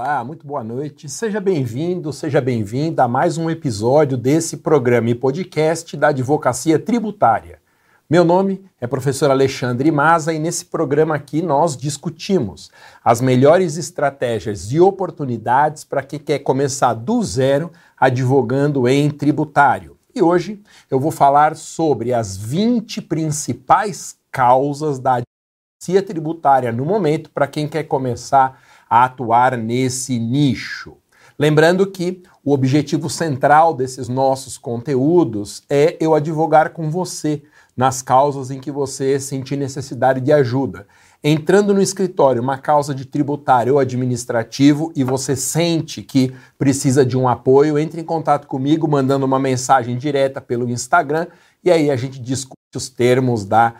Olá, muito boa noite. Seja bem-vindo, seja bem-vinda a mais um episódio desse programa e podcast da Advocacia Tributária. Meu nome é professor Alexandre Maza e nesse programa aqui nós discutimos as melhores estratégias e oportunidades para quem quer começar do zero advogando em tributário. E hoje eu vou falar sobre as 20 principais causas da advocacia tributária no momento para quem quer começar a atuar nesse nicho. Lembrando que o objetivo central desses nossos conteúdos é eu advogar com você nas causas em que você sentir necessidade de ajuda. Entrando no escritório, uma causa de tributário ou administrativo e você sente que precisa de um apoio, entre em contato comigo mandando uma mensagem direta pelo Instagram e aí a gente discute os termos da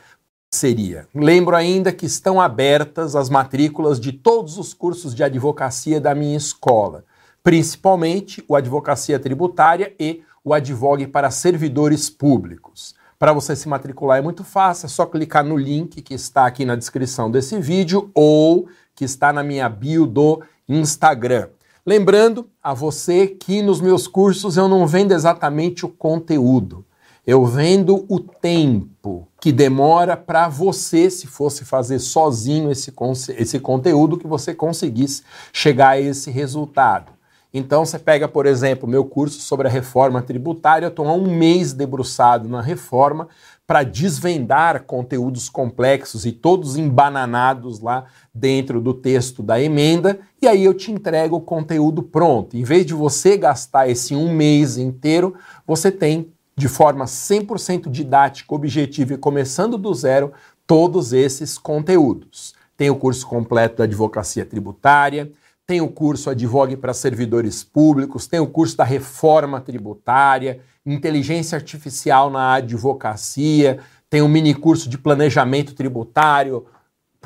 seria. Lembro ainda que estão abertas as matrículas de todos os cursos de advocacia da minha escola, principalmente o Advocacia Tributária e o Advogue para Servidores Públicos. Para você se matricular é muito fácil, é só clicar no link que está aqui na descrição desse vídeo ou que está na minha bio do Instagram. Lembrando a você que nos meus cursos eu não vendo exatamente o conteúdo. Eu vendo o tempo que demora para você, se fosse fazer sozinho esse, esse conteúdo, que você conseguisse chegar a esse resultado. Então, você pega, por exemplo, meu curso sobre a reforma tributária, eu estou há um mês debruçado na reforma para desvendar conteúdos complexos e todos embananados lá dentro do texto da emenda, e aí eu te entrego o conteúdo pronto. Em vez de você gastar esse um mês inteiro, você tem de forma 100% didática, objetiva e começando do zero todos esses conteúdos. Tem o curso completo da advocacia tributária, tem o curso Advogue para Servidores Públicos, tem o curso da Reforma Tributária, Inteligência Artificial na Advocacia, tem um mini curso de Planejamento Tributário,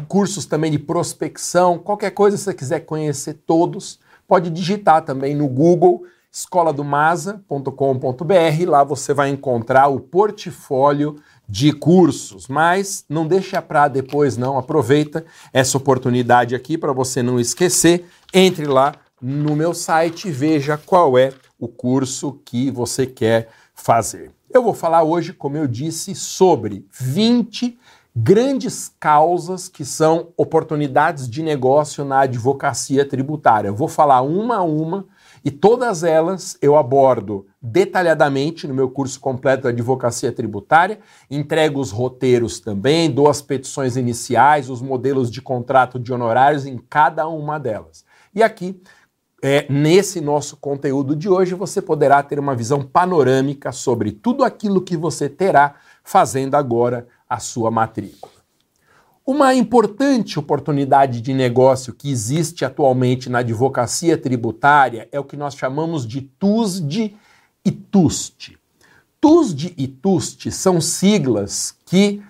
cursos também de prospecção, qualquer coisa que você quiser conhecer todos, pode digitar também no Google escoladomasa.com.br. Lá você vai encontrar o portfólio de cursos, mas não deixa para depois não, aproveita essa oportunidade aqui para você não esquecer. Entre lá no meu site e veja qual é o curso que você quer fazer. Eu vou falar hoje, como eu disse, sobre 20 grandes causas que são oportunidades de negócio na advocacia tributária. Eu vou falar uma a uma e todas elas eu abordo detalhadamente no meu curso completo de advocacia tributária, entrego os roteiros também, dou as petições iniciais, os modelos de contrato de honorários em cada uma delas. E aqui, é, nesse nosso conteúdo de hoje, você poderá ter uma visão panorâmica sobre tudo aquilo que você terá fazendo agora a sua matrícula. Uma importante oportunidade de negócio que existe atualmente na advocacia tributária é o que nós chamamos de TUSD e TUST. TUSD e TUST são siglas que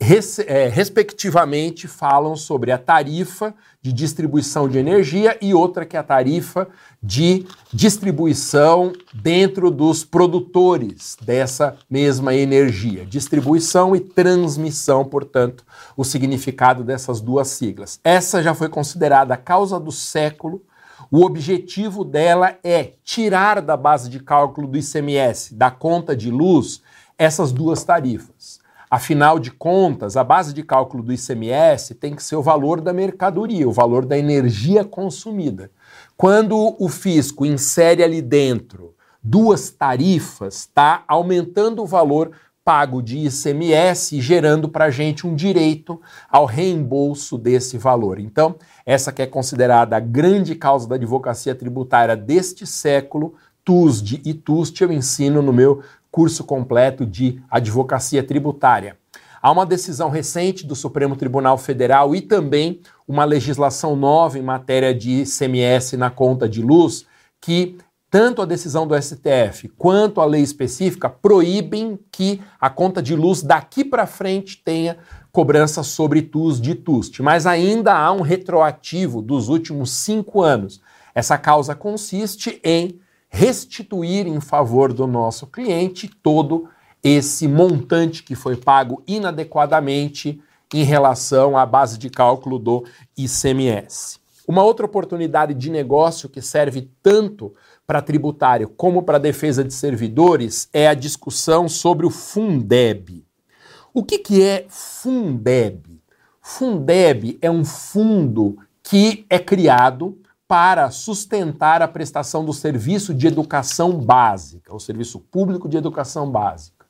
res, é, respectivamente, falam sobre a tarifa de distribuição de energia e outra que é a tarifa de distribuição dentro dos produtores dessa mesma energia. Distribuição e transmissão, portanto, o significado dessas duas siglas. Essa já foi considerada a causa do século. O objetivo dela é tirar da base de cálculo do ICMS, da conta de luz, essas duas tarifas. Afinal de contas, a base de cálculo do ICMS tem que ser o valor da mercadoria, o valor da energia consumida. Quando o fisco insere ali dentro duas tarifas, está aumentando o valor pago de ICMS, gerando para a gente um direito ao reembolso desse valor. Então, essa que é considerada a grande causa da advocacia tributária deste século, TUSD e TUST, eu ensino no meu curso completo de advocacia tributária. Há uma decisão recente do Supremo Tribunal Federal e também uma legislação nova em matéria de ICMS na conta de luz que tanto a decisão do STF quanto a lei específica proíbem que a conta de luz daqui para frente tenha cobrança sobre TUS de TUST. Mas ainda há um retroativo dos últimos cinco anos. Essa causa consiste em restituir em favor do nosso cliente todo esse montante que foi pago inadequadamente em relação à base de cálculo do ICMS. Uma outra oportunidade de negócio que serve tanto para tributário como para defesa de servidores é a discussão sobre o Fundeb. O que, que é Fundeb? Fundeb é um fundo que é criado para sustentar a prestação do serviço de educação básica, o serviço público de educação básica.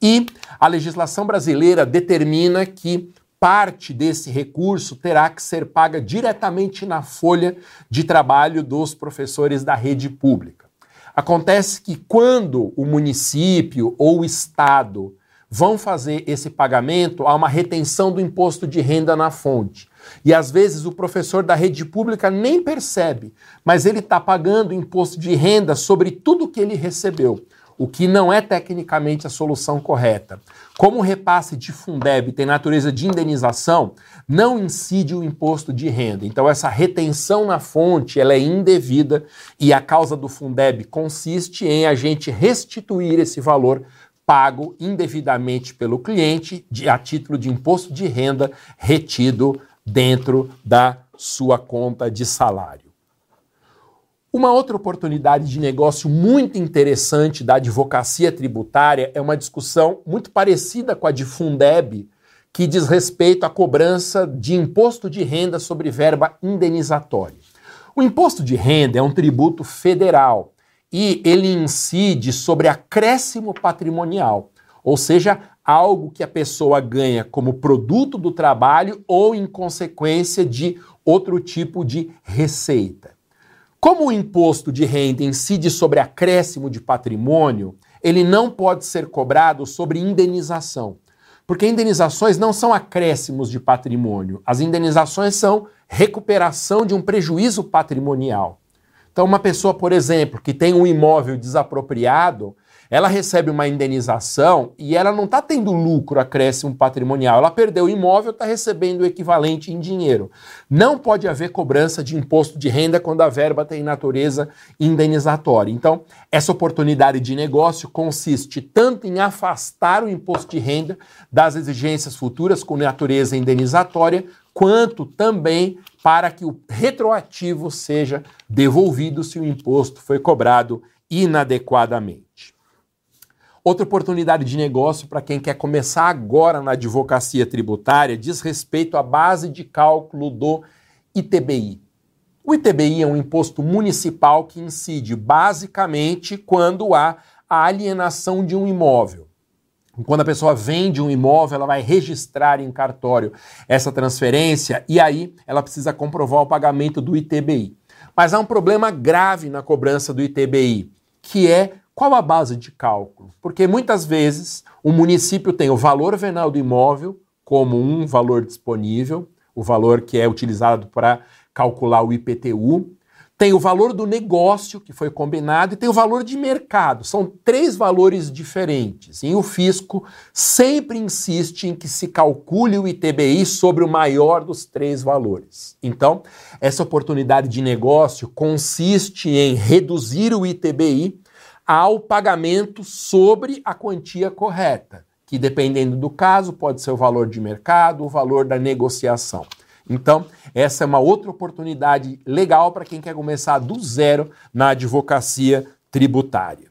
E a legislação brasileira determina que parte desse recurso terá que ser paga diretamente na folha de trabalho dos professores da rede pública. Acontece que quando o município ou o estado vão fazer esse pagamento, há uma retenção do imposto de renda na fonte. E às vezes o professor da rede pública nem percebe, mas ele está pagando imposto de renda sobre tudo que ele recebeu, o que não é tecnicamente a solução correta. Como o repasse de Fundeb tem natureza de indenização, não incide o imposto de renda. Então essa retenção na fonte ela é indevida e a causa do Fundeb consiste em a gente restituir esse valor pago indevidamente pelo cliente de, a título de imposto de renda retido dentro da sua conta de salário. Uma outra oportunidade de negócio muito interessante da advocacia tributária é uma discussão muito parecida com a de Fundeb, que diz respeito à cobrança de imposto de renda sobre verba indenizatória. O imposto de renda é um tributo federal e ele incide sobre acréscimo patrimonial, ou seja, algo que a pessoa ganha como produto do trabalho ou em consequência de outro tipo de receita. Como o imposto de renda incide sobre acréscimo de patrimônio, ele não pode ser cobrado sobre indenização, porque indenizações não são acréscimos de patrimônio, as indenizações são recuperação de um prejuízo patrimonial. Então, uma pessoa, por exemplo, que tem um imóvel desapropriado, ela recebe uma indenização e ela não está tendo lucro, acréscimo patrimonial. Ela perdeu o imóvel, está recebendo o equivalente em dinheiro. Não pode haver cobrança de imposto de renda quando a verba tem natureza indenizatória. Então, essa oportunidade de negócio consiste tanto em afastar o imposto de renda das exigências futuras com natureza indenizatória, quanto também para que o retroativo seja devolvido se o imposto foi cobrado inadequadamente. Outra oportunidade de negócio para quem quer começar agora na advocacia tributária diz respeito à base de cálculo do ITBI. O ITBI é um imposto municipal que incide basicamente quando há a alienação de um imóvel. Quando a pessoa vende um imóvel, ela vai registrar em cartório essa transferência e aí ela precisa comprovar o pagamento do ITBI. Mas há um problema grave na cobrança do ITBI, que é qual a base de cálculo? Porque muitas vezes o município tem o valor venal do imóvel como um valor disponível, o valor que é utilizado para calcular o IPTU, tem o valor do negócio que foi combinado e tem o valor de mercado. São três valores diferentes. E o fisco sempre insiste em que se calcule o ITBI sobre o maior dos três valores. Então, essa oportunidade de negócio consiste em reduzir o ITBI ao pagamento sobre a quantia correta, que dependendo do caso pode ser o valor de mercado, o valor da negociação. Então, essa é uma outra oportunidade legal para quem quer começar do zero na advocacia tributária.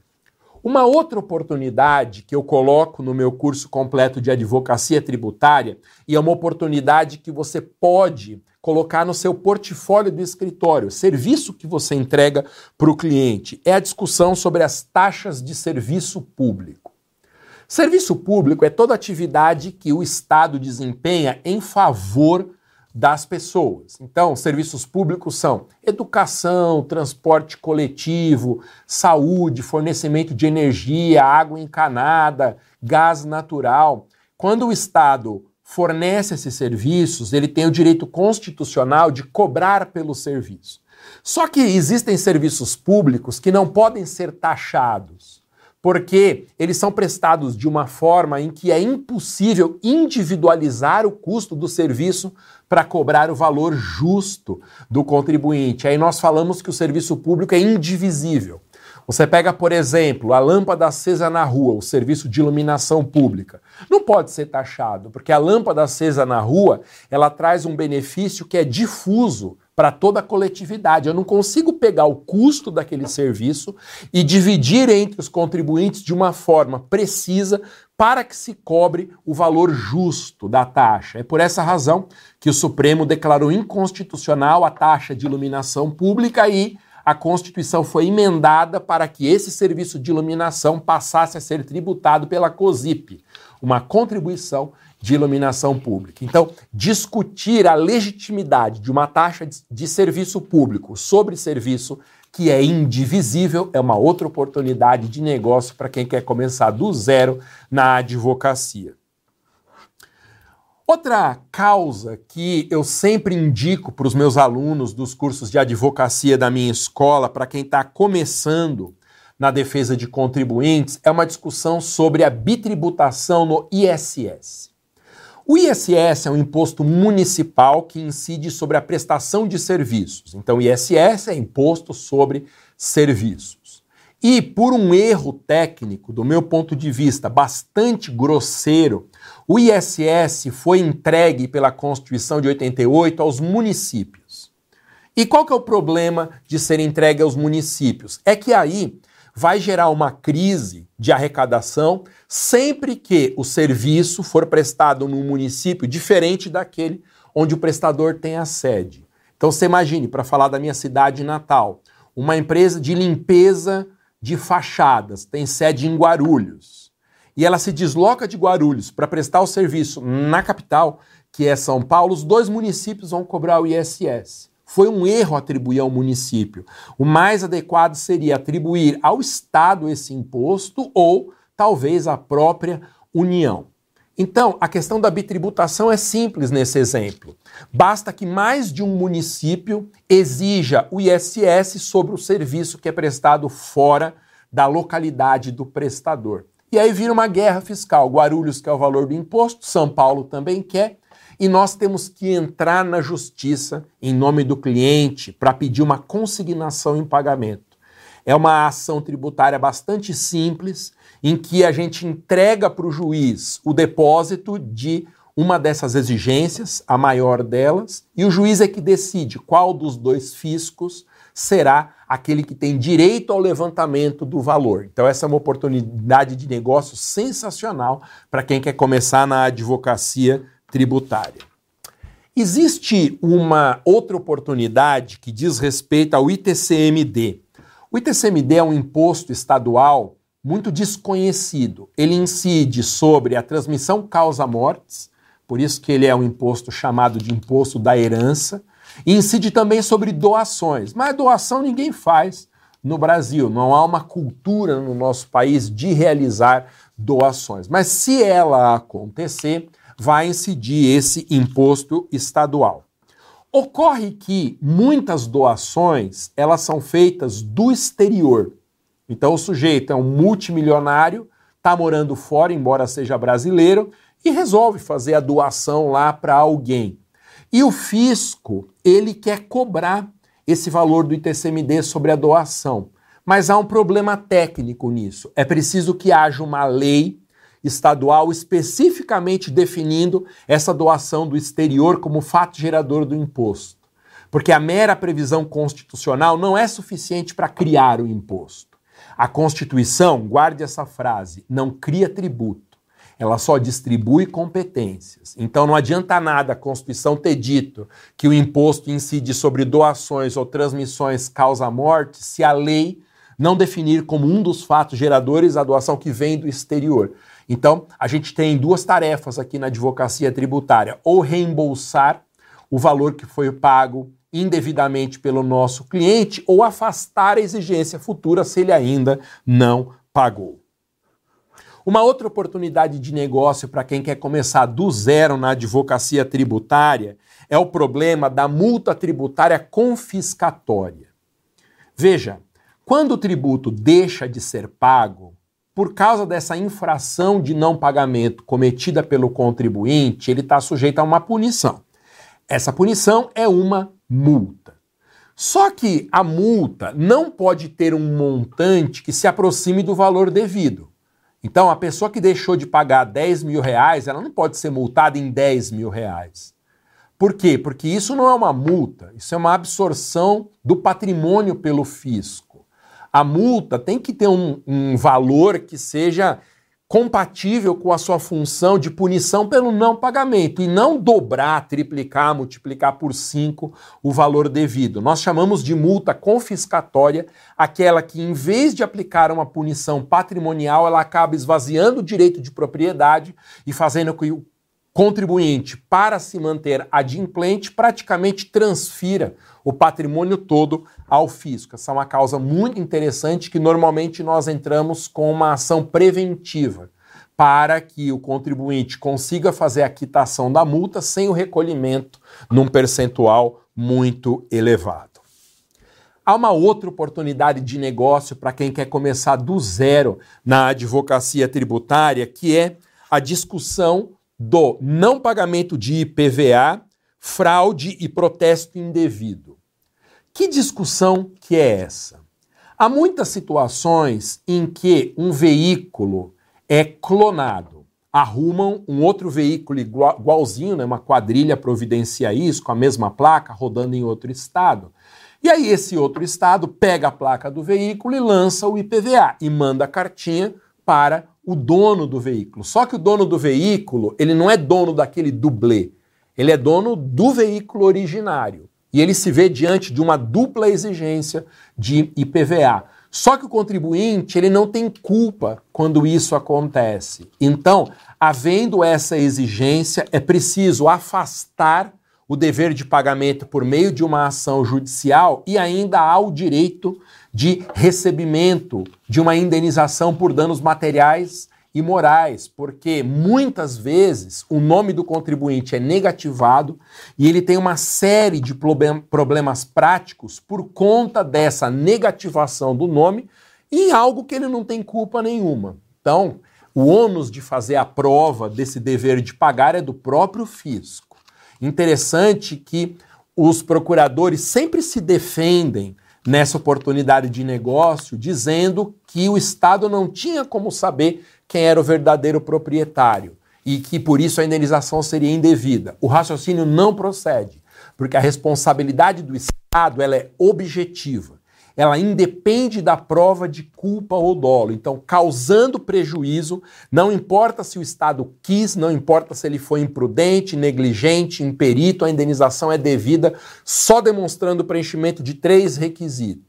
Uma outra oportunidade que eu coloco no meu curso completo de advocacia tributária, e é uma oportunidade que você pode colocar no seu portfólio do escritório, serviço que você entrega para o cliente, é a discussão sobre as taxas de serviço público. Serviço público é toda atividade que o Estado desempenha em favor das pessoas. Então, serviços públicos são educação, transporte coletivo, saúde, fornecimento de energia, água encanada, gás natural. Quando o Estado fornece esses serviços, ele tem o direito constitucional de cobrar pelo serviço. Só que existem serviços públicos que não podem ser taxados porque eles são prestados de uma forma em que é impossível individualizar o custo do serviço para cobrar o valor justo do contribuinte. Aí nós falamos que o serviço público é indivisível. Você pega, por exemplo, a lâmpada acesa na rua, o serviço de iluminação pública. Não pode ser taxado, porque a lâmpada acesa na rua, ela traz um benefício que é difuso para toda a coletividade. Eu não consigo pegar o custo daquele serviço e dividir entre os contribuintes de uma forma precisa para que se cobre o valor justo da taxa. É por essa razão que o Supremo declarou inconstitucional a taxa de iluminação pública e a Constituição foi emendada para que esse serviço de iluminação passasse a ser tributado pela COSIP, uma contribuição de iluminação pública. Então, discutir a legitimidade de uma taxa de serviço público sobre serviço que é indivisível é uma outra oportunidade de negócio para quem quer começar do zero na advocacia. Outra causa que eu sempre indico para os meus alunos dos cursos de advocacia da minha escola, para quem está começando na defesa de contribuintes, é uma discussão sobre a bitributação no ISS. O ISS é um imposto municipal que incide sobre a prestação de serviços. Então, ISS é imposto sobre serviços. E por um erro técnico, do meu ponto de vista, bastante grosseiro, o ISS foi entregue pela Constituição de 88 aos municípios. E qual que é o problema de ser entregue aos municípios? É que aí vai gerar uma crise de arrecadação sempre que o serviço for prestado num município diferente daquele onde o prestador tem a sede. Então você imagine, para falar da minha cidade natal, uma empresa de limpeza de fachadas tem sede em Guarulhos. E ela se desloca de Guarulhos para prestar o serviço na capital, que é São Paulo, os dois municípios vão cobrar o ISS. Foi um erro atribuir ao município. O mais adequado seria atribuir ao Estado esse imposto ou talvez à própria União. Então, a questão da bitributação é simples nesse exemplo. Basta que mais de um município exija o ISS sobre o serviço que é prestado fora da localidade do prestador. E aí vira uma guerra fiscal. Guarulhos quer o valor do imposto, São Paulo também quer, e nós temos que entrar na justiça em nome do cliente para pedir uma consignação em pagamento. É uma ação tributária bastante simples, em que a gente entrega para o juiz o depósito de uma dessas exigências, a maior delas, e o juiz é que decide qual dos dois fiscos será aquele que tem direito ao levantamento do valor. Então, essa é uma oportunidade de negócio sensacional para quem quer começar na advocacia tributária. Existe uma outra oportunidade que diz respeito ao ITCMD. O ITCMD é um imposto estadual muito desconhecido. Ele incide sobre a transmissão causa-mortes, por isso que ele é um imposto chamado de imposto da herança, e incide também sobre doações. Mas doação ninguém faz no Brasil, não há uma cultura no nosso país de realizar doações. Mas se ela acontecer, vai incidir esse imposto estadual. Ocorre que muitas doações, elas são feitas do exterior. Então o sujeito é um multimilionário, está morando fora, embora seja brasileiro, e resolve fazer a doação lá para alguém. E o fisco, ele quer cobrar esse valor do ITCMD sobre a doação. Mas há um problema técnico nisso. É preciso que haja uma lei estadual especificamente definindo essa doação do exterior como fato gerador do imposto. Porque a mera previsão constitucional não é suficiente para criar o imposto. A Constituição, guarde essa frase, não cria tributo, ela só distribui competências. Então não adianta nada a Constituição ter dito que o imposto incide sobre doações ou transmissões causa morte se a lei não definir como um dos fatos geradores a doação que vem do exterior. Então, a gente tem duas tarefas aqui na advocacia tributária: ou reembolsar o valor que foi pago indevidamente pelo nosso cliente, ou afastar a exigência futura se ele ainda não pagou. Uma outra oportunidade de negócio para quem quer começar do zero na advocacia tributária é o problema da multa tributária confiscatória. Veja, quando o tributo deixa de ser pago, por causa dessa infração de não pagamento cometida pelo contribuinte, ele está sujeito a uma punição. Essa punição é uma multa. Só que a multa não pode ter um montante que se aproxime do valor devido. Então, a pessoa que deixou de pagar 10 mil reais, ela não pode ser multada em 10 mil reais. Por quê? Porque isso não é uma multa, isso é uma absorção do patrimônio pelo fisco. A multa tem que ter um, um valor que seja compatível com a sua função de punição pelo não pagamento e não dobrar, triplicar, multiplicar por 5 o valor devido. Nós chamamos de multa confiscatória aquela que, em vez de aplicar uma punição patrimonial, ela acaba esvaziando o direito de propriedade e fazendo com que o contribuinte, para se manter adimplente, praticamente transfira o patrimônio todo ao fisco. Essa é uma causa muito interessante que normalmente nós entramos com uma ação preventiva para que o contribuinte consiga fazer a quitação da multa sem o recolhimento num percentual muito elevado. Há uma outra oportunidade de negócio para quem quer começar do zero na advocacia tributária, que é a discussão do não pagamento de IPVA, fraude e protesto indevido. Que discussão que é essa? Há muitas situações em que um veículo é clonado. Arrumam um outro veículo igualzinho, né, uma quadrilha providencia isso, com a mesma placa, rodando em outro estado. E aí esse outro estado pega a placa do veículo e lança o IPVA e manda a cartinha para o dono do veículo. Só que o dono do veículo, ele não é dono daquele dublê, ele é dono do veículo originário. E ele se vê diante de uma dupla exigência de IPVA. Só que o contribuinte, ele não tem culpa quando isso acontece. Então, havendo essa exigência, é preciso afastar o dever de pagamento por meio de uma ação judicial e ainda há o direito de recebimento de uma indenização por danos materiais e morais, porque muitas vezes o nome do contribuinte é negativado e ele tem uma série de problemas práticos por conta dessa negativação do nome em algo que ele não tem culpa nenhuma. Então, o ônus de fazer a prova desse dever de pagar é do próprio fisco. Interessante que os procuradores sempre se defendem nessa oportunidade de negócio, dizendo que o Estado não tinha como saber quem era o verdadeiro proprietário e que por isso a indenização seria indevida. O raciocínio não procede, porque a responsabilidade do Estado ela é objetiva ela independe da prova de culpa ou dolo. Então, causando prejuízo, não importa se o Estado quis, não importa se ele foi imprudente, negligente, imperito, a indenização é devida só demonstrando o preenchimento de três requisitos.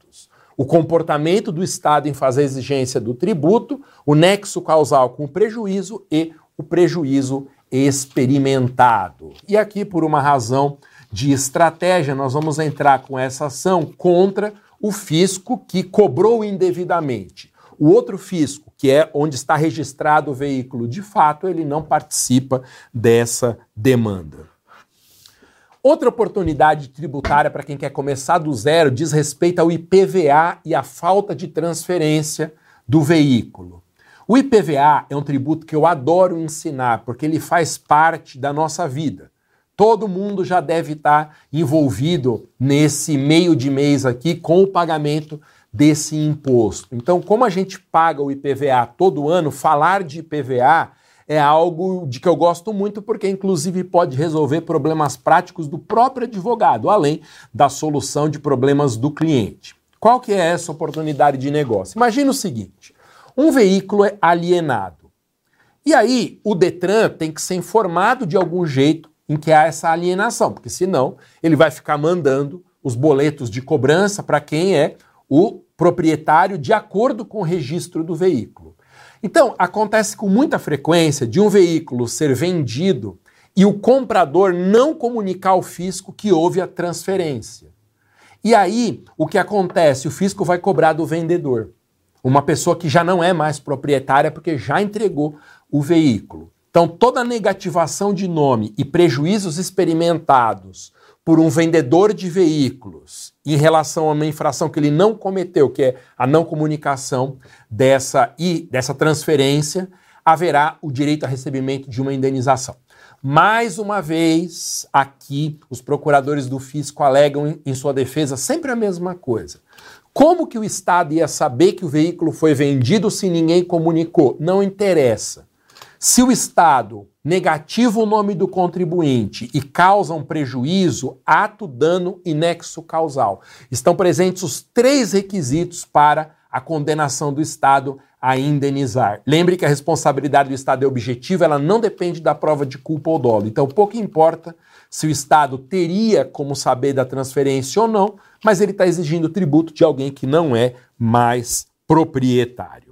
O comportamento do Estado em fazer a exigência do tributo, o nexo causal com o prejuízo e o prejuízo experimentado. E aqui, por uma razão de estratégia, nós vamos entrar com essa ação contra o fisco que cobrou indevidamente. O outro fisco, que é onde está registrado o veículo, de fato, ele não participa dessa demanda. Outra oportunidade tributária para quem quer começar do zero diz respeito ao IPVA e à falta de transferência do veículo. O IPVA é um tributo que eu adoro ensinar porque ele faz parte da nossa vida. Todo mundo já deve estar envolvido nesse meio de mês aqui com o pagamento desse imposto. Então, como a gente paga o IPVA todo ano, falar de IPVA é algo de que eu gosto muito porque inclusive pode resolver problemas práticos do próprio advogado, além da solução de problemas do cliente. Qual que é essa oportunidade de negócio? Imagina o seguinte: um veículo é alienado. E aí o Detran tem que ser informado de algum jeito em que há essa alienação, porque senão ele vai ficar mandando os boletos de cobrança para quem é o proprietário de acordo com o registro do veículo. Então, acontece com muita frequência de um veículo ser vendido e o comprador não comunicar ao fisco que houve a transferência. E aí, o que acontece? O fisco vai cobrar do vendedor, uma pessoa que já não é mais proprietária porque já entregou o veículo. Então, toda negativação de nome e prejuízos experimentados por um vendedor de veículos em relação a uma infração que ele não cometeu, que é a não comunicação dessa e dessa transferência, haverá o direito a recebimento de uma indenização. Mais uma vez, aqui os procuradores do fisco alegam em sua defesa sempre a mesma coisa. Como que o Estado ia saber que o veículo foi vendido se ninguém comunicou? Não interessa. Se o Estado negativa o nome do contribuinte e causa um prejuízo, ato, dano e nexo causal. Estão presentes os três requisitos para a condenação do Estado a indenizar. Lembre que a responsabilidade do Estado é objetiva, ela não depende da prova de culpa ou dolo. Então, pouco importa se o Estado teria como saber da transferência ou não, mas ele está exigindo tributo de alguém que não é mais proprietário.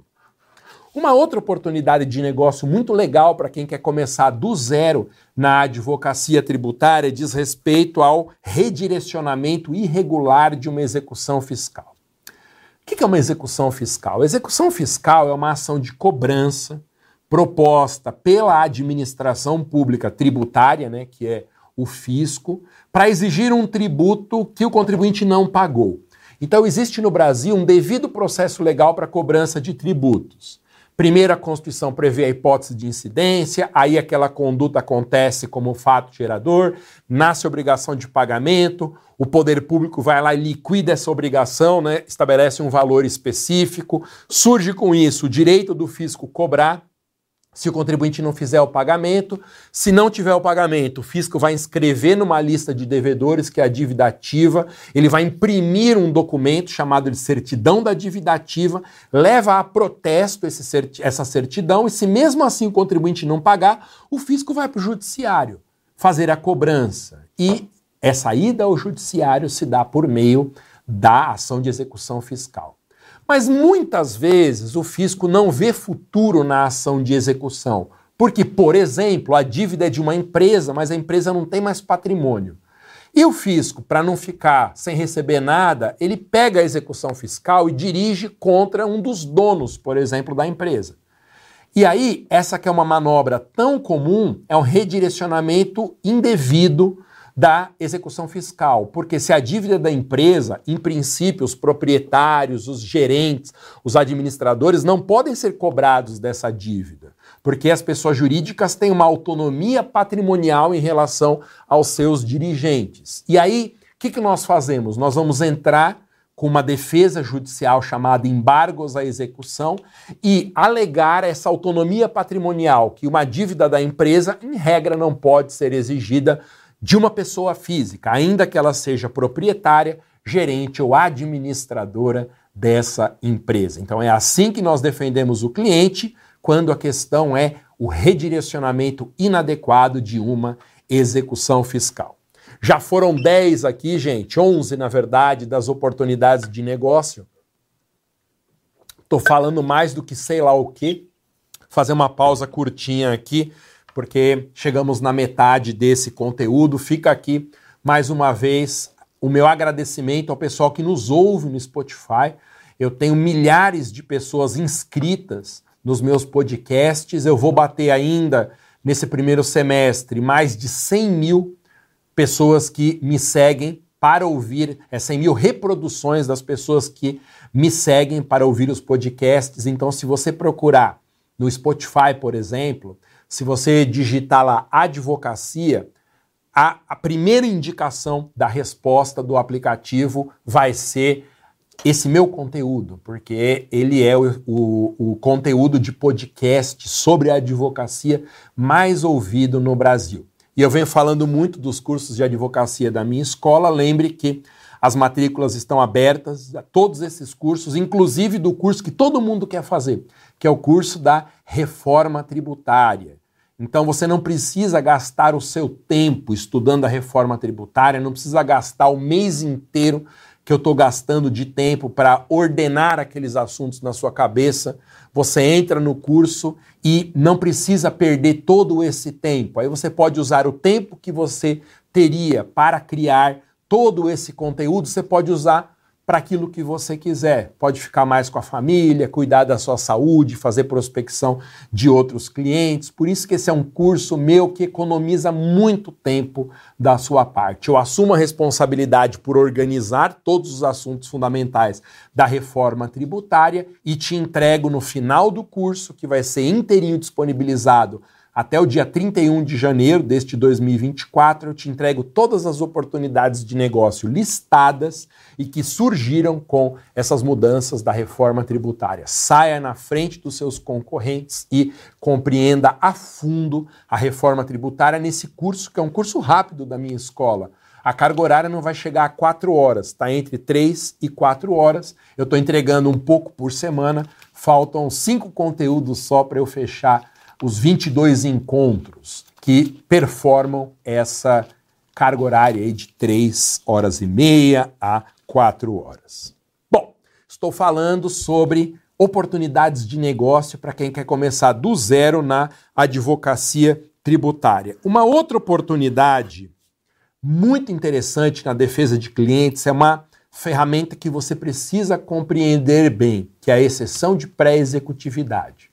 Uma outra oportunidade de negócio muito legal para quem quer começar do zero na advocacia tributária diz respeito ao redirecionamento irregular de uma execução fiscal. O que é uma execução fiscal? Execução fiscal é uma ação de cobrança proposta pela administração pública tributária, né, que é o fisco, para exigir um tributo que o contribuinte não pagou. Então, existe no Brasil um devido processo legal para cobrança de tributos. Primeiro, a Constituição prevê a hipótese de incidência, aí aquela conduta acontece como fato gerador, nasce obrigação de pagamento, o poder público vai lá e liquida essa obrigação, né, estabelece um valor específico, surge com isso o direito do fisco cobrar, se o contribuinte não fizer o pagamento. Se não tiver o pagamento, o fisco vai inscrever numa lista de devedores, que é a dívida ativa, ele vai imprimir um documento chamado de certidão da dívida ativa, leva a protesto esse essa certidão, e se mesmo assim o contribuinte não pagar, o fisco vai para o judiciário fazer a cobrança. E essa ida ao judiciário se dá por meio da ação de execução fiscal. Mas muitas vezes o fisco não vê futuro na ação de execução, porque, por exemplo, a dívida é de uma empresa, mas a empresa não tem mais patrimônio. E o fisco, para não ficar sem receber nada, ele pega a execução fiscal e dirige contra um dos donos, por exemplo, da empresa. E aí, essa que é uma manobra tão comum, é um redirecionamento indevido da execução fiscal. Porque se a dívida da empresa, em princípio, os proprietários, os gerentes, os administradores não podem ser cobrados dessa dívida. Porque as pessoas jurídicas têm uma autonomia patrimonial em relação aos seus dirigentes. E aí, o que, que nós fazemos? Nós vamos entrar com uma defesa judicial chamada embargos à execução e alegar essa autonomia patrimonial que uma dívida da empresa, em regra, não pode ser exigida de uma pessoa física, ainda que ela seja proprietária, gerente ou administradora dessa empresa. Então é assim que nós defendemos o cliente quando a questão é o redirecionamento inadequado de uma execução fiscal. Já foram 10 aqui, gente, 11 na verdade, das oportunidades de negócio. Estou falando mais do que sei lá o que. Fazer uma pausa curtinha aqui porque chegamos na metade desse conteúdo. Fica aqui mais uma vez o meu agradecimento ao pessoal que nos ouve no Spotify. Eu tenho milhares de pessoas inscritas nos meus podcasts. Eu vou bater ainda nesse primeiro semestre mais de 100 mil pessoas que me seguem para ouvir, é 100 mil reproduções das pessoas que me seguem para ouvir os podcasts. Então, se você procurar no Spotify, por exemplo, se você digitar lá advocacia, a, a primeira indicação da resposta do aplicativo vai ser esse meu conteúdo, porque ele é o, o, o, conteúdo de podcast sobre a advocacia mais ouvido no Brasil. E eu venho falando muito dos cursos de advocacia da minha escola. Lembre que as matrículas estão abertas a todos esses cursos, inclusive do curso que todo mundo quer fazer, que é o curso da reforma tributária. Então você não precisa gastar o seu tempo estudando a reforma tributária, não precisa gastar o mês inteiro que eu estou gastando de tempo para ordenar aqueles assuntos na sua cabeça. Você entra no curso e não precisa perder todo esse tempo. Aí você pode usar o tempo que você teria para criar todo esse conteúdo, você pode usar para aquilo que você quiser. Pode ficar mais com a família, cuidar da sua saúde, fazer prospecção de outros clientes. Por isso que esse é um curso meu que economiza muito tempo da sua parte. Eu assumo a responsabilidade por organizar todos os assuntos fundamentais da reforma tributária e te entrego no final do curso, que vai ser inteirinho disponibilizado até o dia 31 de janeiro deste 2024, eu te entrego todas as oportunidades de negócio listadas e que surgiram com essas mudanças da reforma tributária. Saia na frente dos seus concorrentes e compreenda a fundo a reforma tributária nesse curso, que é um curso rápido da minha escola. A carga horária não vai chegar a quatro horas, está entre três e quatro horas. Eu estou entregando um pouco por semana, faltam cinco conteúdos só para eu fechar os 22 encontros que performam essa carga horária de 3 horas e meia a 4 horas. Bom, estou falando sobre oportunidades de negócio para quem quer começar do zero na advocacia tributária. Uma outra oportunidade muito interessante na defesa de clientes é uma ferramenta que você precisa compreender bem, que é a exceção de pré-executividade.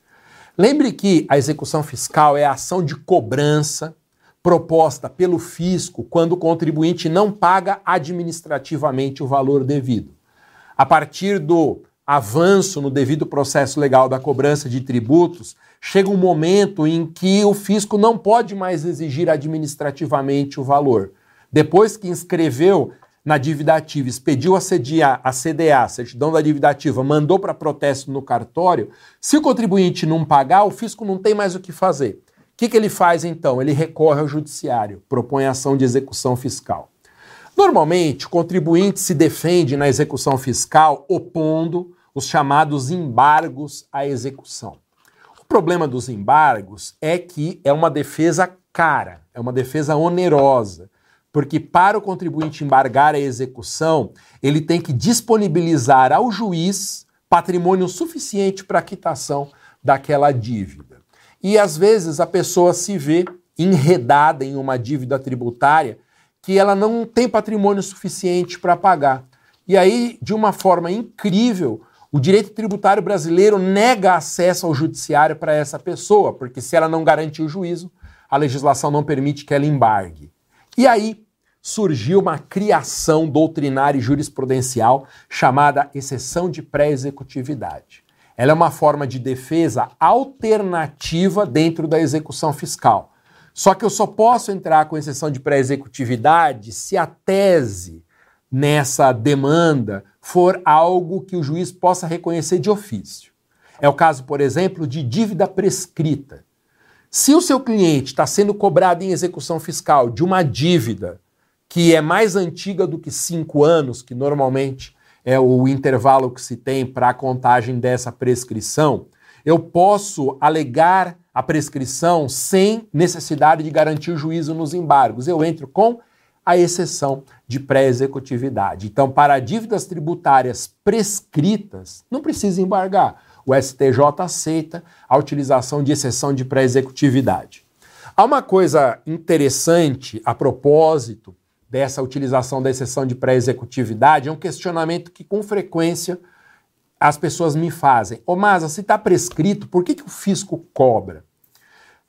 Lembre que a execução fiscal é a ação de cobrança proposta pelo fisco quando o contribuinte não paga administrativamente o valor devido. A partir do avanço no devido processo legal da cobrança de tributos, chega um momento em que o fisco não pode mais exigir administrativamente o valor. Depois que inscreveu na dívida ativa, expediu a CDA, a CDA, certidão da dívida ativa, mandou para protesto no cartório, se o contribuinte não pagar, o fisco não tem mais o que fazer. O que, que ele faz então? Ele recorre ao judiciário, propõe ação de execução fiscal. Normalmente, o contribuinte se defende na execução fiscal opondo os chamados embargos à execução. O problema dos embargos é que é uma defesa cara, é uma defesa onerosa porque para o contribuinte embargar a execução, ele tem que disponibilizar ao juiz patrimônio suficiente para a quitação daquela dívida. E às vezes a pessoa se vê enredada em uma dívida tributária que ela não tem patrimônio suficiente para pagar. E aí, de uma forma incrível, o direito tributário brasileiro nega acesso ao judiciário para essa pessoa, porque se ela não garantir o juízo, a legislação não permite que ela embargue. E aí, surgiu uma criação doutrinária e jurisprudencial chamada exceção de pré-executividade. Ela é uma forma de defesa alternativa dentro da execução fiscal. Só que eu só posso entrar com exceção de pré-executividade se a tese nessa demanda for algo que o juiz possa reconhecer de ofício. É o caso, por exemplo, de dívida prescrita. Se o seu cliente está sendo cobrado em execução fiscal de uma dívida que é mais antiga do que cinco anos, que normalmente é o intervalo que se tem para a contagem dessa prescrição, eu posso alegar a prescrição sem necessidade de garantir o juízo nos embargos. Eu entro com a exceção de pré-executividade. Então, para dívidas tributárias prescritas, não precisa embargar. O STJ aceita a utilização de exceção de pré-executividade. Há uma coisa interessante a propósito dessa utilização da exceção de pré-executividade é um questionamento que com frequência as pessoas me fazem. Ô Masa, se está prescrito, por que, que o fisco cobra?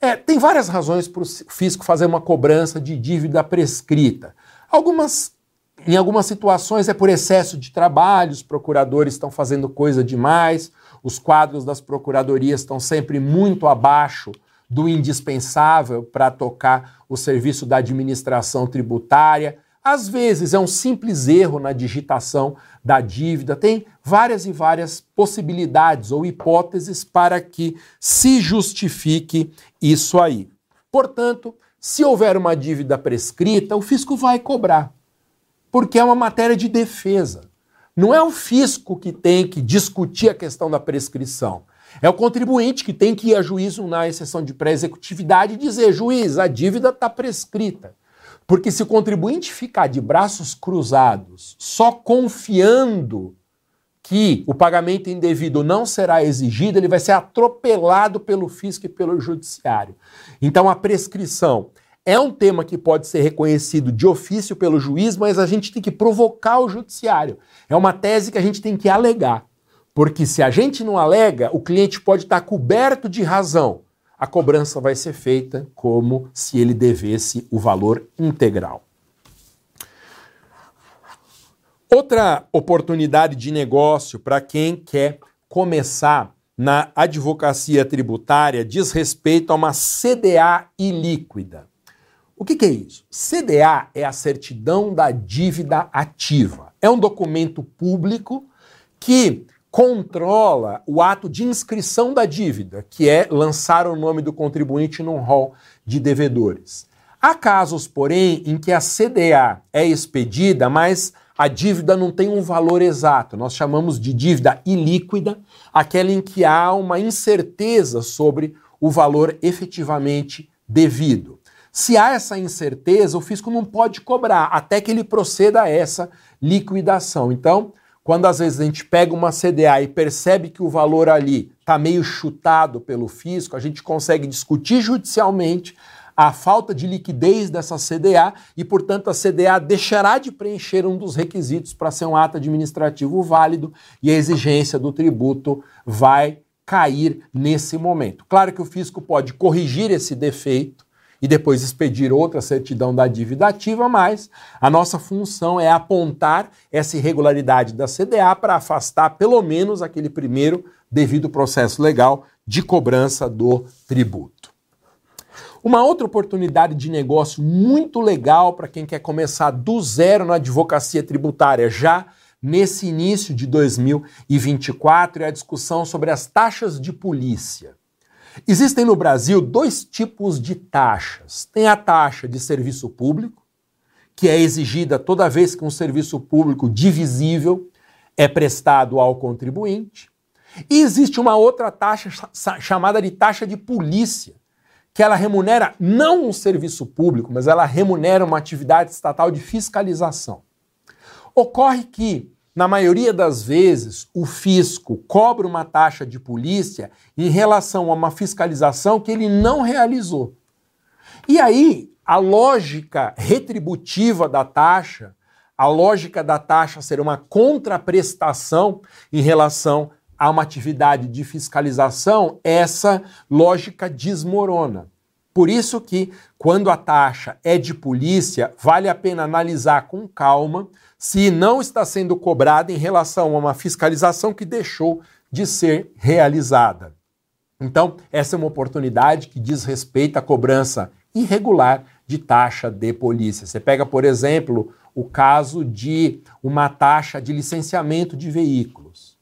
É, tem várias razões para o fisco fazer uma cobrança de dívida prescrita. Algumas, em algumas situações é por excesso de trabalho, os procuradores estão fazendo coisa demais, os quadros das procuradorias estão sempre muito abaixo do indispensável para tocar o serviço da administração tributária. Às vezes é um simples erro na digitação da dívida. Tem várias e várias possibilidades ou hipóteses para que se justifique isso aí. Portanto, se houver uma dívida prescrita, o fisco vai cobrar, porque é uma matéria de defesa. Não é o fisco que tem que discutir a questão da prescrição. É o contribuinte que tem que ir a juízo na exceção de pré-executividade e dizer: juiz, a dívida está prescrita. Porque se o contribuinte ficar de braços cruzados, só confiando que o pagamento indevido não será exigido, ele vai ser atropelado pelo fisco e pelo judiciário. Então a prescrição é um tema que pode ser reconhecido de ofício pelo juiz, mas a gente tem que provocar o judiciário. É uma tese que a gente tem que alegar. Porque se a gente não alega, o cliente pode estar coberto de razão. A cobrança vai ser feita como se ele devesse o valor integral. Outra oportunidade de negócio para quem quer começar na advocacia tributária diz respeito a uma CDA ilíquida. O que, que, é isso? CDA é a certidão da dívida ativa. É um documento público que controla o ato de inscrição da dívida, que é lançar o nome do contribuinte num rol de devedores. Há casos, porém, em que a CDA é expedida, mas a dívida não tem um valor exato. Nós chamamos de dívida ilíquida, aquela em que há uma incerteza sobre o valor efetivamente devido. Se há essa incerteza, o fisco não pode cobrar até que ele proceda a essa liquidação. Então, quando às vezes a gente pega uma CDA e percebe que o valor ali está meio chutado pelo fisco, a gente consegue discutir judicialmente a falta de liquidez dessa CDA e, portanto, a CDA deixará de preencher um dos requisitos para ser um ato administrativo válido e a exigência do tributo vai cair nesse momento. Claro que o fisco pode corrigir esse defeito e depois expedir outra certidão da dívida ativa, mas a nossa função é apontar essa irregularidade da CDA para afastar pelo menos aquele primeiro devido processo legal de cobrança do tributo. Uma outra oportunidade de negócio muito legal para quem quer começar do zero na advocacia tributária já nesse início de 2024 é a discussão sobre as taxas de polícia. Existem no Brasil dois tipos de taxas. Tem a taxa de serviço público, que é exigida toda vez que um serviço público divisível é prestado ao contribuinte. E existe uma outra taxa chamada de taxa de polícia, que ela remunera não um serviço público, mas ela remunera uma atividade estatal de fiscalização. Ocorre que, na maioria das vezes, o fisco cobra uma taxa de polícia em relação a uma fiscalização que ele não realizou. E aí, a lógica retributiva da taxa, a lógica da taxa ser uma contraprestação em relação a uma atividade de fiscalização, essa lógica desmorona. Por isso que, quando a taxa é de polícia, vale a pena analisar com calma se não está sendo cobrada em relação a uma fiscalização que deixou de ser realizada. Então, essa é uma oportunidade que diz respeito à cobrança irregular de taxa de polícia. Você pega, por exemplo, o caso de uma taxa de licenciamento de veículos.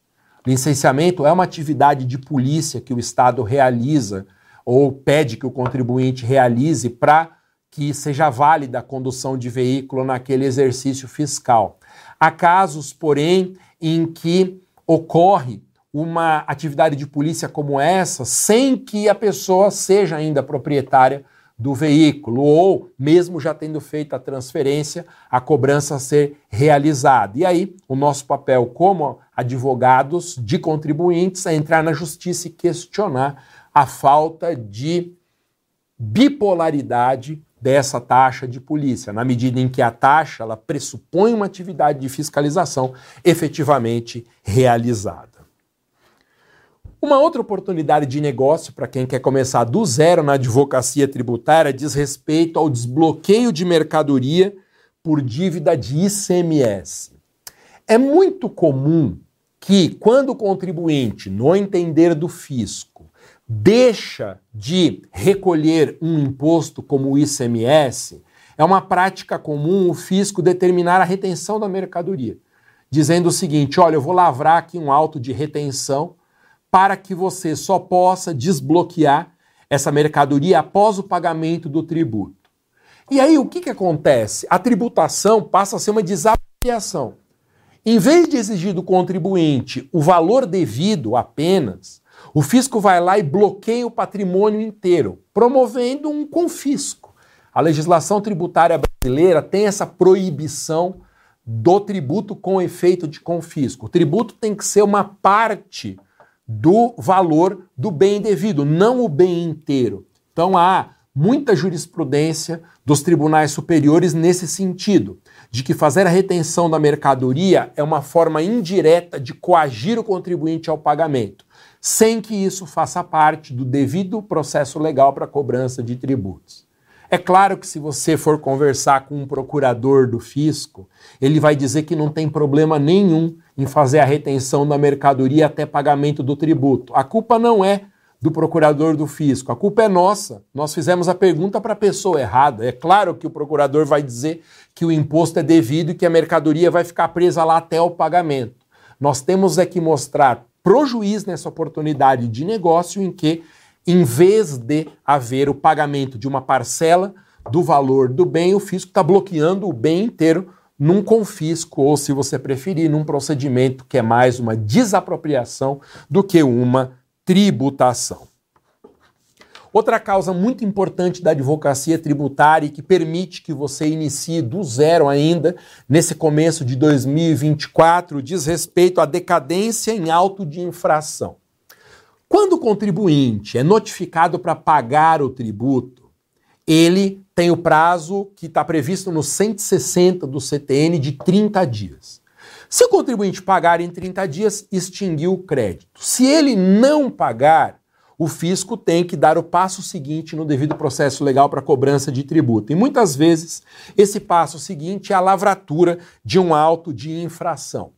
Licenciamento é uma atividade de polícia que o Estado realiza ou pede que o contribuinte realize para que seja válida a condução de veículo naquele exercício fiscal. Há casos, porém, em que ocorre uma atividade de polícia como essa sem que a pessoa seja ainda proprietária do veículo, ou mesmo já tendo feito a transferência, a cobrança ser realizada. E aí, o nosso papel como advogados de contribuintes é entrar na justiça e questionar a falta de bipolaridade dessa taxa de polícia, na medida em que a taxa ela pressupõe uma atividade de fiscalização efetivamente realizada. Uma outra oportunidade de negócio para quem quer começar do zero na advocacia tributária diz respeito ao desbloqueio de mercadoria por dívida de ICMS. É muito comum que, quando o contribuinte, no entender do fisco, deixa de recolher um imposto como o ICMS, é uma prática comum o fisco determinar a retenção da mercadoria, dizendo o seguinte: olha, eu vou lavrar aqui um auto de retenção para que você só possa desbloquear essa mercadoria após o pagamento do tributo. E aí o que, que acontece? A tributação passa a ser uma desapropriação. Em vez de exigir do contribuinte o valor devido apenas, o fisco vai lá e bloqueia o patrimônio inteiro, promovendo um confisco. A legislação tributária brasileira tem essa proibição do tributo com efeito de confisco. O tributo tem que ser uma parte do valor do bem devido, não o bem inteiro. Então há muita jurisprudência dos tribunais superiores nesse sentido, de que fazer a retenção da mercadoria é uma forma indireta de coagir o contribuinte ao pagamento, sem que isso faça parte do devido processo legal para cobrança de tributos. É claro que se você for conversar com um procurador do fisco, ele vai dizer que não tem problema nenhum em fazer a retenção da mercadoria até pagamento do tributo. A culpa não é do procurador do fisco, a culpa é nossa. Nós fizemos a pergunta para a pessoa errada. É claro que o procurador vai dizer que o imposto é devido e que a mercadoria vai ficar presa lá até o pagamento. Nós temos é que mostrar pro juiz nessa oportunidade de negócio em que em vez de haver o pagamento de uma parcela do valor do bem, o fisco está bloqueando o bem inteiro num confisco, ou se você preferir, num procedimento que é mais uma desapropriação do que uma tributação. Outra causa muito importante da advocacia tributária e que permite que você inicie do zero ainda nesse começo de 2024 diz respeito à decadência em auto de infração. Quando o contribuinte é notificado para pagar o tributo, ele tem o prazo que está previsto no 160 do CTN de 30 dias. Se o contribuinte pagar em 30 dias, extinguiu o crédito. Se ele não pagar, o fisco tem que dar o passo seguinte no devido processo legal para cobrança de tributo. E muitas vezes esse passo seguinte é a lavratura de um auto de infração.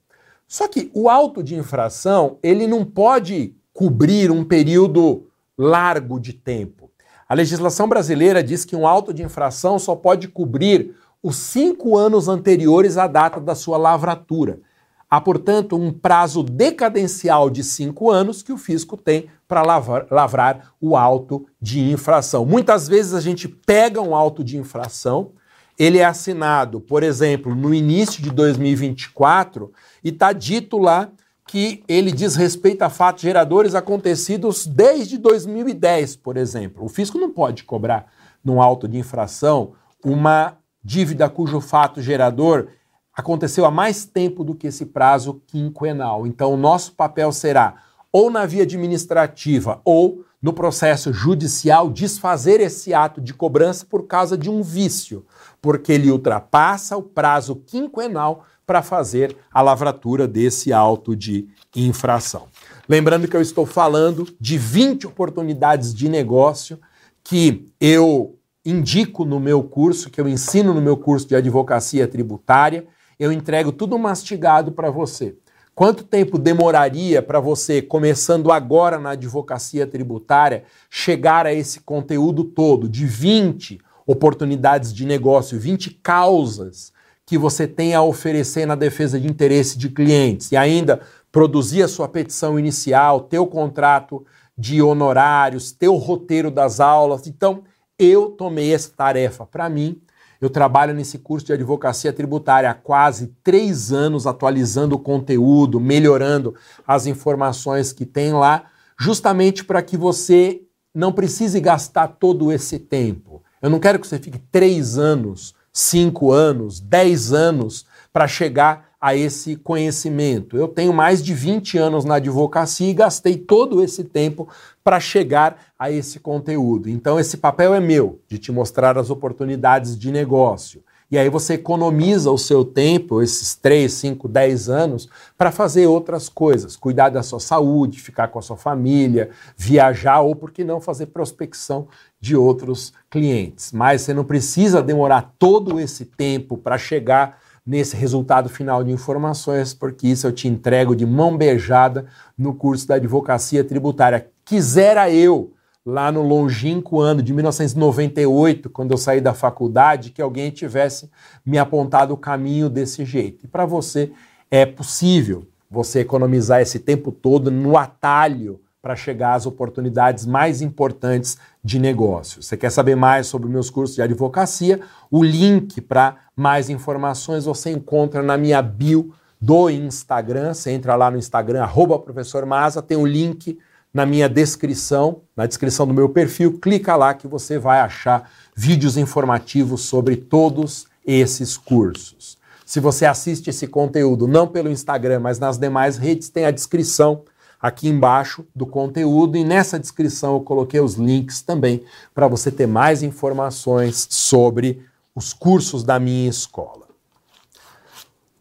Só que o auto de infração, ele não pode cobrir um período largo de tempo. A legislação brasileira diz que um auto de infração só pode cobrir os cinco anos anteriores à data da sua lavratura. Há, portanto, um prazo decadencial de cinco anos que o fisco tem para lavrar, lavrar o auto de infração. Muitas vezes a gente pega um auto de infração, ele é assinado, por exemplo, no início de 2024 e está dito lá que ele diz respeito a fatos geradores acontecidos desde 2010, por exemplo. O fisco não pode cobrar num auto de infração uma dívida cujo fato gerador aconteceu há mais tempo do que esse prazo quinquenal. Então, o nosso papel será ou na via administrativa ou no processo judicial desfazer esse ato de cobrança por causa de um vício, porque ele ultrapassa o prazo quinquenal para fazer a lavratura desse auto de infração. Lembrando que eu estou falando de 20 oportunidades de negócio que eu indico no meu curso, que eu ensino no meu curso de advocacia tributária. Eu entrego tudo mastigado para você. Quanto tempo demoraria para você, começando agora na advocacia tributária, chegar a esse conteúdo todo de 20 oportunidades de negócio, 20 causas que você tem a oferecer na defesa de interesse de clientes e ainda produzir a sua petição inicial, ter o contrato de honorários, ter o roteiro das aulas. Então, eu tomei essa tarefa para mim. Eu trabalho nesse curso de advocacia tributária há quase três anos, atualizando o conteúdo, melhorando as informações que tem lá, justamente para que você não precise gastar todo esse tempo. Eu não quero que você fique três anos cinco anos, dez anos para chegar a esse conhecimento. Eu tenho mais de 20 anos na advocacia e gastei todo esse tempo para chegar a esse conteúdo. Então, esse papel é meu, de te mostrar as oportunidades de negócio. E aí você economiza o seu tempo, esses 3, 5, 10 anos, para fazer outras coisas, cuidar da sua saúde, ficar com a sua família, viajar ou, por que não, fazer prospecção de outros clientes. Mas você não precisa demorar todo esse tempo para chegar nesse resultado final de informações, porque isso eu te entrego de mão beijada no curso da advocacia tributária. Quisera eu lá no longínquo ano de 1998, quando eu saí da faculdade, que alguém tivesse me apontado o caminho desse jeito. E para você é possível você economizar esse tempo todo no atalho para chegar às oportunidades mais importantes de negócio. Você quer saber mais sobre meus cursos de advocacia? O link para mais informações você encontra na minha bio do Instagram. Você entra lá no Instagram, arroba professor Maza, tem o um link na minha descrição, na descrição do meu perfil, clica lá que você vai achar vídeos informativos sobre todos esses cursos. Se você assiste esse conteúdo não pelo Instagram, mas nas demais redes, tem a descrição aqui embaixo do conteúdo e nessa descrição eu coloquei os links também para você ter mais informações sobre os cursos da minha escola.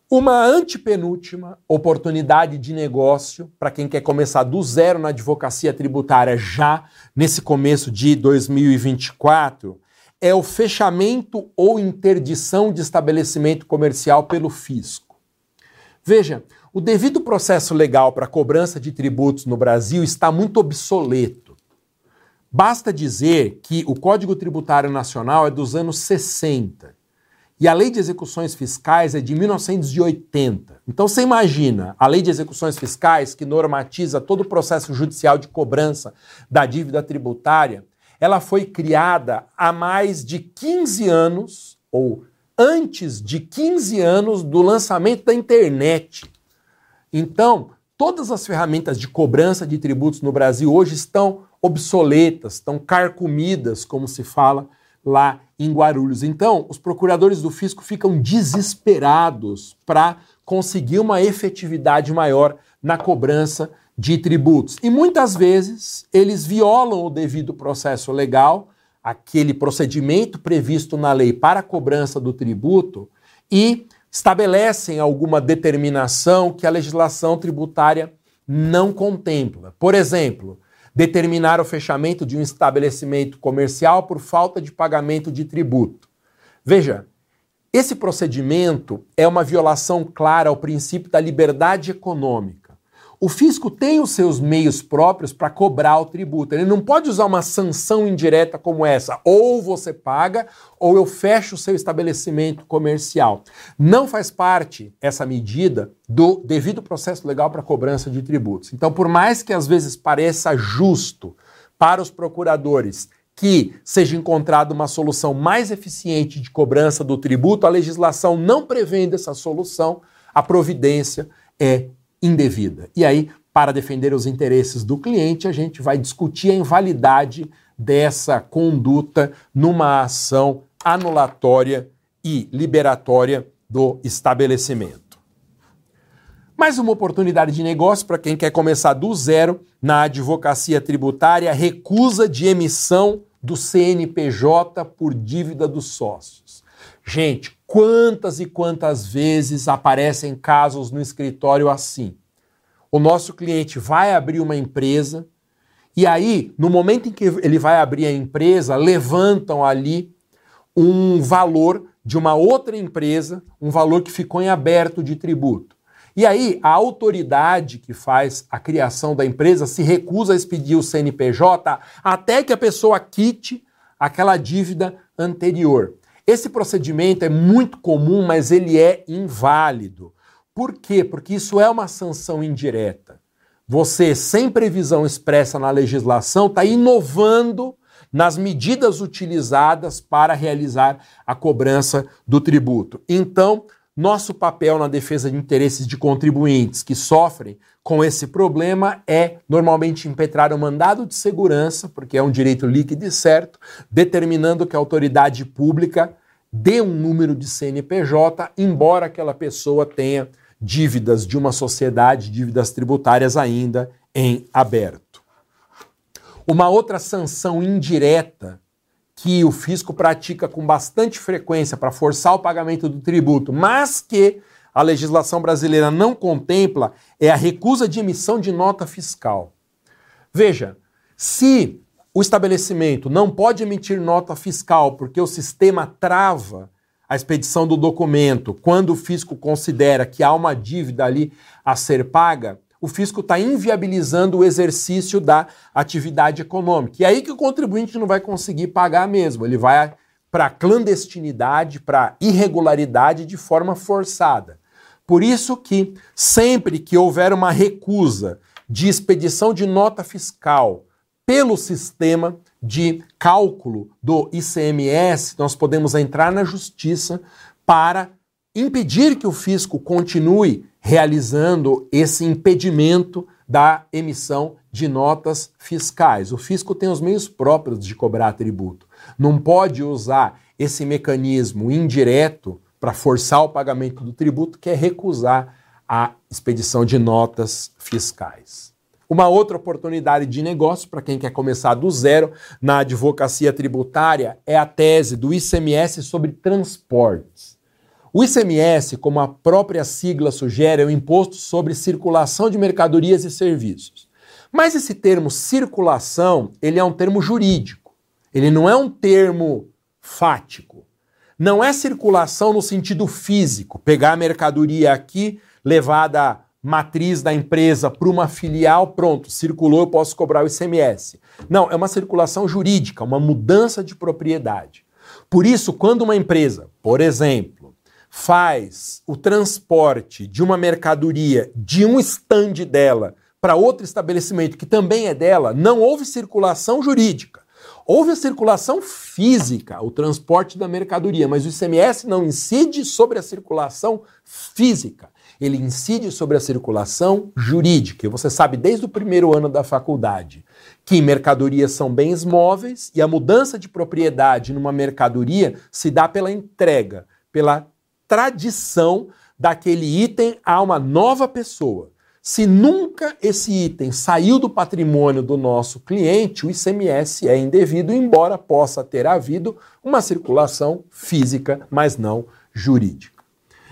Uma antepenúltima oportunidade de negócio para quem quer começar do zero na advocacia tributária já nesse começo de 2024 é o fechamento ou interdição de estabelecimento comercial pelo fisco. Veja, o devido processo legal para cobrança de tributos no Brasil está muito obsoleto. Basta dizer que o Código Tributário Nacional é dos anos 60 e a Lei de Execuções Fiscais é de 1980. Então você imagina a Lei de Execuções Fiscais, que normatiza todo o processo judicial de cobrança da dívida tributária, ela foi criada há mais de 15 anos, ou antes de 15 anos do lançamento da internet. Então, todas as ferramentas de cobrança de tributos no Brasil hoje estão obsoletas, estão carcomidas, como se fala lá em Guarulhos. Então, os procuradores do fisco ficam desesperados para conseguir uma efetividade maior na cobrança de tributos. E muitas vezes eles violam o devido processo legal, aquele procedimento previsto na lei para a cobrança do tributo, e estabelecem alguma determinação que a legislação tributária não contempla. Por exemplo, determinar o fechamento de um estabelecimento comercial por falta de pagamento de tributo. Veja, esse procedimento é uma violação clara ao princípio da liberdade econômica. O fisco tem os seus meios próprios para cobrar o tributo. Ele não pode usar uma sanção indireta como essa. Ou você paga, ou eu fecho o seu estabelecimento comercial. Não faz parte essa medida do devido processo legal para cobrança de tributos. Então, por mais que às vezes pareça justo para os procuradores que seja encontrada uma solução mais eficiente de cobrança do tributo, a legislação não prevendo essa solução, a providência é indevida. E aí, para defender os interesses do cliente, a gente vai discutir a invalidade dessa conduta numa ação anulatória e liberatória do estabelecimento. Mais uma oportunidade de negócio para quem quer começar do zero na advocacia tributária, recusa de emissão do CNPJ por dívida dos sócios. Gente, quantas e quantas vezes aparecem casos no escritório assim? O nosso cliente vai abrir uma empresa e aí, no momento em que ele vai abrir a empresa, levantam ali um valor de uma outra empresa, um valor que ficou em aberto de tributo. E aí, a autoridade que faz a criação da empresa se recusa a expedir o CNPJ até que a pessoa quite aquela dívida anterior. Esse procedimento é muito comum, mas ele é inválido. Por quê? Porque isso é uma sanção indireta. Você, sem previsão expressa na legislação, está inovando nas medidas utilizadas para realizar a cobrança do tributo. Então, nosso papel na defesa de interesses de contribuintes que sofrem com esse problema é normalmente impetrar o um mandado de segurança, porque é um direito líquido e certo, determinando que a autoridade pública dê um número de CNPJ, embora aquela pessoa tenha dívidas de uma sociedade, dívidas tributárias ainda em aberto. Uma outra sanção indireta que o fisco pratica com bastante frequência para forçar o pagamento do tributo, mas que a legislação brasileira não contempla, é a recusa de emissão de nota fiscal. Veja, se o estabelecimento não pode emitir nota fiscal porque o sistema trava a expedição do documento quando o fisco considera que há uma dívida ali a ser paga, o fisco está inviabilizando o exercício da atividade econômica. E aí que o contribuinte não vai conseguir pagar mesmo, ele vai para clandestinidade, para irregularidade de forma forçada. Por isso que sempre que houver uma recusa de expedição de nota fiscal pelo sistema de cálculo do ICMS, nós podemos entrar na justiça para impedir que o fisco continue realizando esse impedimento da emissão de notas fiscais. O fisco tem os meios próprios de cobrar tributo. Não pode usar esse mecanismo indireto para forçar o pagamento do tributo, que é recusar a expedição de notas fiscais. Uma outra oportunidade de negócio para quem quer começar do zero na advocacia tributária é a tese do ICMS sobre transportes. O ICMS, como a própria sigla sugere, é o imposto sobre circulação de mercadorias e serviços. Mas esse termo circulação, ele é um termo jurídico. Ele não é um termo fático. Não é circulação no sentido físico, pegar a mercadoria aqui, levar da matriz da empresa para uma filial, pronto, circulou, eu posso cobrar o ICMS. Não, é uma circulação jurídica, uma mudança de propriedade. Por isso, quando uma empresa, por exemplo, faz o transporte de uma mercadoria de um stand dela para outro estabelecimento que também é dela, não houve circulação jurídica. Houve a circulação física, o transporte da mercadoria, mas o ICMS não incide sobre a circulação física. Ele incide sobre a circulação jurídica. E você sabe desde o primeiro ano da faculdade que mercadorias são bens móveis e a mudança de propriedade numa mercadoria se dá pela entrega, pela tradição daquele item a uma nova pessoa. Se nunca esse item saiu do patrimônio do nosso cliente, o ICMS é indevido, embora possa ter havido uma circulação física, mas não jurídica.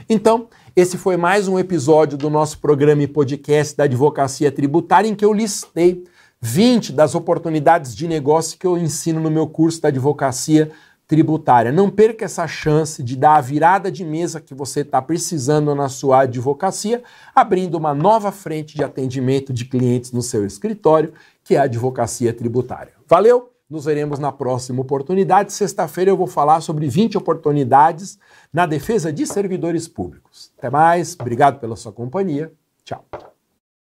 Então, esse foi mais um episódio do nosso programa e podcast da Advocacia Tributária, em que eu listei 20 das oportunidades de negócio que eu ensino no meu curso da Advocacia tributária. Não perca essa chance de dar a virada de mesa que você está precisando na sua advocacia, abrindo uma nova frente de atendimento de clientes no seu escritório, que é a advocacia tributária. Valeu! Nos veremos na próxima oportunidade. Sexta-feira eu vou falar sobre 20 oportunidades na defesa de servidores públicos. Até mais, obrigado pela sua companhia. Tchau.